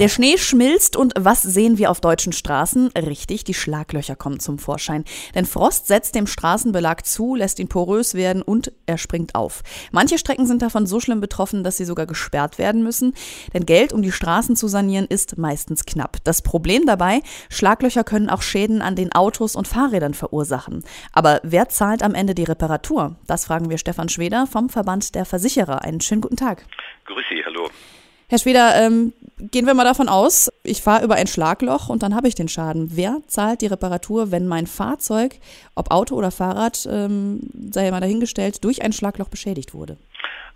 Der Schnee schmilzt und was sehen wir auf deutschen Straßen? Richtig, die Schlaglöcher kommen zum Vorschein. Denn Frost setzt dem Straßenbelag zu, lässt ihn porös werden und er springt auf. Manche Strecken sind davon so schlimm betroffen, dass sie sogar gesperrt werden müssen. Denn Geld, um die Straßen zu sanieren, ist meistens knapp. Das Problem dabei, Schlaglöcher können auch Schäden an den Autos und Fahrrädern verursachen. Aber wer zahlt am Ende die Reparatur? Das fragen wir Stefan Schweder vom Verband der Versicherer. Einen schönen guten Tag. Grüß Sie, hallo. Herr Schweder, ähm, gehen wir mal davon aus, ich fahre über ein Schlagloch und dann habe ich den Schaden. Wer zahlt die Reparatur, wenn mein Fahrzeug, ob Auto oder Fahrrad, ähm, sei ja mal dahingestellt, durch ein Schlagloch beschädigt wurde?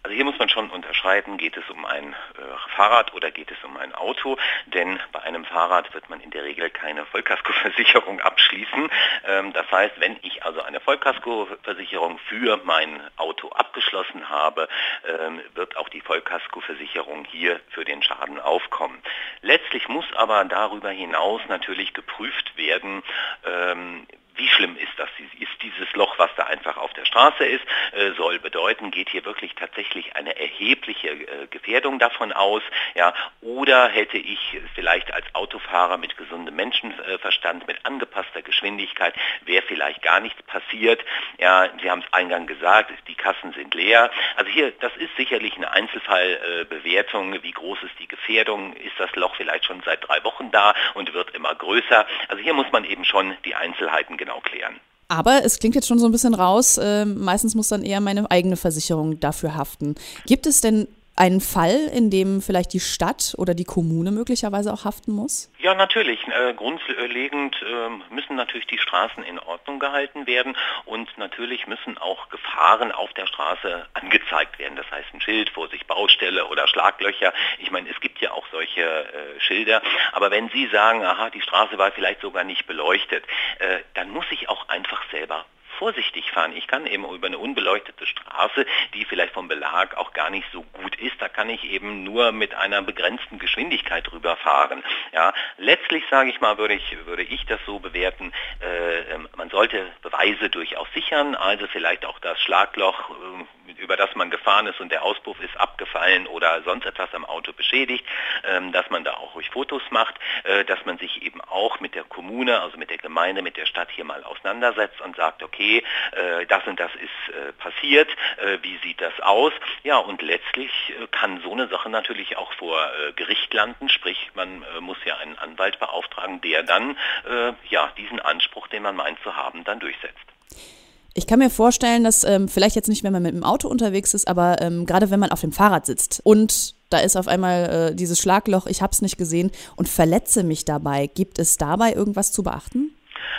Also hier muss man schon unterscheiden, geht es um ein äh, Fahrrad oder geht es um ein Auto, denn bei einem Fahrrad wird man in der Regel keine Vollkaskoversicherung abschließen. Ähm, das heißt, wenn ich also eine Vollkaskoversicherung für mein Auto abgeschlossen habe, ähm, wird auch die Vollkaskoversicherung hier für den Schaden aufkommen. Letztlich muss aber darüber hinaus natürlich geprüft werden, ähm, wie schlimm ist das? Ist dieses Loch, was da einfach auf der Straße ist, äh, soll bedeuten, geht hier wirklich tatsächlich eine erhebliche äh, Gefährdung davon aus? Ja, oder hätte ich vielleicht als Autofahrer mit gesundem Menschenverstand, mit angepasster Geschwindigkeit, wäre vielleicht gar nichts passiert? Ja, Sie haben es eingangs gesagt, die Kassen sind leer. Also hier, das ist sicherlich eine Einzelfallbewertung. Wie groß ist die Gefährdung? Ist das Loch vielleicht schon seit drei Wochen da und wird immer größer? Also hier muss man eben schon die Einzelheiten genau klären. Aber es klingt jetzt schon so ein bisschen raus, äh, meistens muss dann eher meine eigene Versicherung dafür haften. Gibt es denn einen Fall, in dem vielleicht die Stadt oder die Kommune möglicherweise auch haften muss? Ja, natürlich. Äh, grundlegend äh, müssen natürlich die Straßen in Ordnung gehalten werden und natürlich müssen auch Gefahren auf der Straße angezeigt werden. Das heißt ein Schild, Vorsicht Baustelle oder Schlaglöcher. Ich meine, es gibt ja auch solche äh, Schilder. Aber wenn Sie sagen, aha, die Straße war vielleicht sogar nicht beleuchtet, äh, dann muss ich auch einfach selber vorsichtig fahren. Ich kann eben über eine unbeleuchtete Straße, die vielleicht vom Belag auch gar nicht so gut ist, da kann ich eben nur mit einer begrenzten Geschwindigkeit drüber fahren. Ja, letztlich sage ich mal, würde ich, würde ich das so bewerten, äh, man sollte Beweise durchaus sichern, also vielleicht auch das Schlagloch, äh, über das man gefahren ist und der Auspuff ist abgefallen oder sonst etwas am Auto beschädigt, äh, dass man da auch ruhig Fotos macht, äh, dass man sich eben auch mit der Kommune, also mit der Gemeinde, mit der Stadt hier mal auseinandersetzt und sagt, okay, äh, das und das ist passiert, wie sieht das aus? Ja, und letztlich kann so eine Sache natürlich auch vor Gericht landen, sprich man muss ja einen Anwalt beauftragen, der dann ja diesen Anspruch, den man meint zu haben, dann durchsetzt. Ich kann mir vorstellen, dass ähm, vielleicht jetzt nicht, wenn man mit dem Auto unterwegs ist, aber ähm, gerade wenn man auf dem Fahrrad sitzt und da ist auf einmal äh, dieses Schlagloch, ich habe es nicht gesehen und verletze mich dabei. Gibt es dabei irgendwas zu beachten?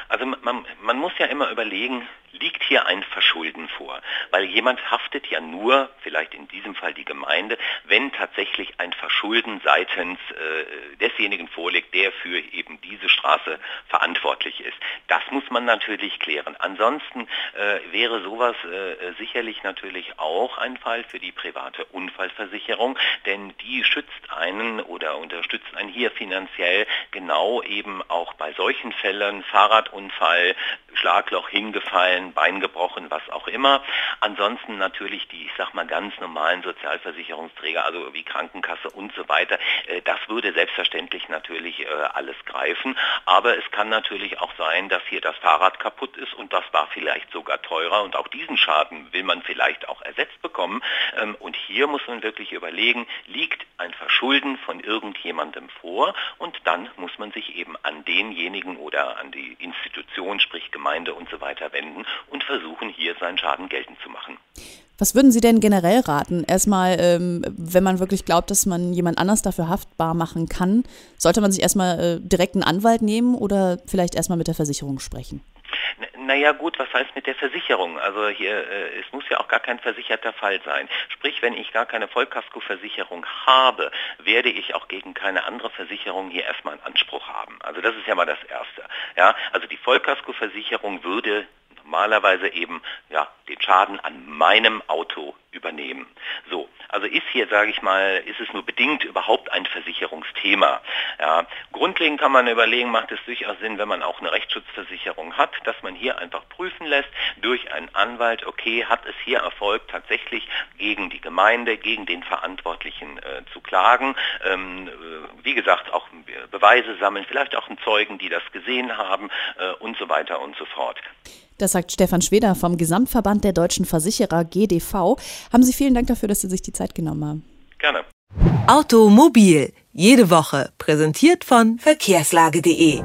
Also man, man muss ja immer überlegen, liegt hier ein Verschulden vor, weil jemand haftet ja nur, vielleicht in diesem Fall die Gemeinde, wenn tatsächlich ein Verschulden seitens äh, desjenigen vorliegt, der für eben diese Straße verantwortlich ist. Das muss man natürlich klären. Ansonsten äh, wäre sowas äh, sicherlich natürlich auch ein Fall für die private Unfallversicherung, denn die schützt einen oder unterstützt einen hier finanziell genau eben auch bei solchen Fällen, Fahrradunfall, Schlagloch hingefallen, Bein gebrochen, was auch immer. Ansonsten natürlich die, ich sag mal, ganz normalen Sozialversicherungsträger, also wie Krankenkasse und so weiter. Äh, das würde selbstverständlich natürlich äh, alles greifen. Aber es kann natürlich auch sein, dass hier das Fahrrad kaputt ist und das war vielleicht sogar teurer und auch diesen Schaden will man vielleicht auch ersetzt bekommen. Ähm, und hier muss man wirklich überlegen, liegt ein Verschulden von irgendjemandem vor und dann muss man sich eben an denjenigen oder an die Institution, sprich Gemeinde, Gemeinde und so weiter wenden und versuchen hier seinen Schaden geltend zu machen. Was würden Sie denn generell raten? Erstmal, ähm, wenn man wirklich glaubt, dass man jemand anders dafür haftbar machen kann, sollte man sich erstmal äh, direkt einen Anwalt nehmen oder vielleicht erstmal mit der Versicherung sprechen? Naja gut, was heißt mit der Versicherung? Also hier, äh, es muss ja auch gar kein versicherter Fall sein. Sprich, wenn ich gar keine Vollkaskoversicherung habe, werde ich auch gegen keine andere Versicherung hier erstmal einen Anspruch haben. Also das ist ja mal das Erste. Ja, also die Vollkaskoversicherung würde normalerweise eben ja, den Schaden an meinem Auto übernehmen. So, also ist hier, sage ich mal, ist es nur bedingt überhaupt ein Versicherungsthema. Ja, grundlegend kann man überlegen, macht es durchaus Sinn, wenn man auch eine Rechtsschutzversicherung hat, dass man hier einfach prüfen lässt durch einen Anwalt, okay, hat es hier erfolgt, tatsächlich gegen die Gemeinde, gegen den Verantwortlichen äh, zu klagen. Ähm, äh, wie gesagt, auch Beweise sammeln, vielleicht auch einen Zeugen, die das gesehen haben äh, und so weiter und so fort. Das sagt Stefan Schweder vom Gesamtverband der deutschen Versicherer GDV. Haben Sie vielen Dank dafür, dass Sie sich die Zeit genommen haben. Gerne. Automobil, jede Woche, präsentiert von verkehrslage.de.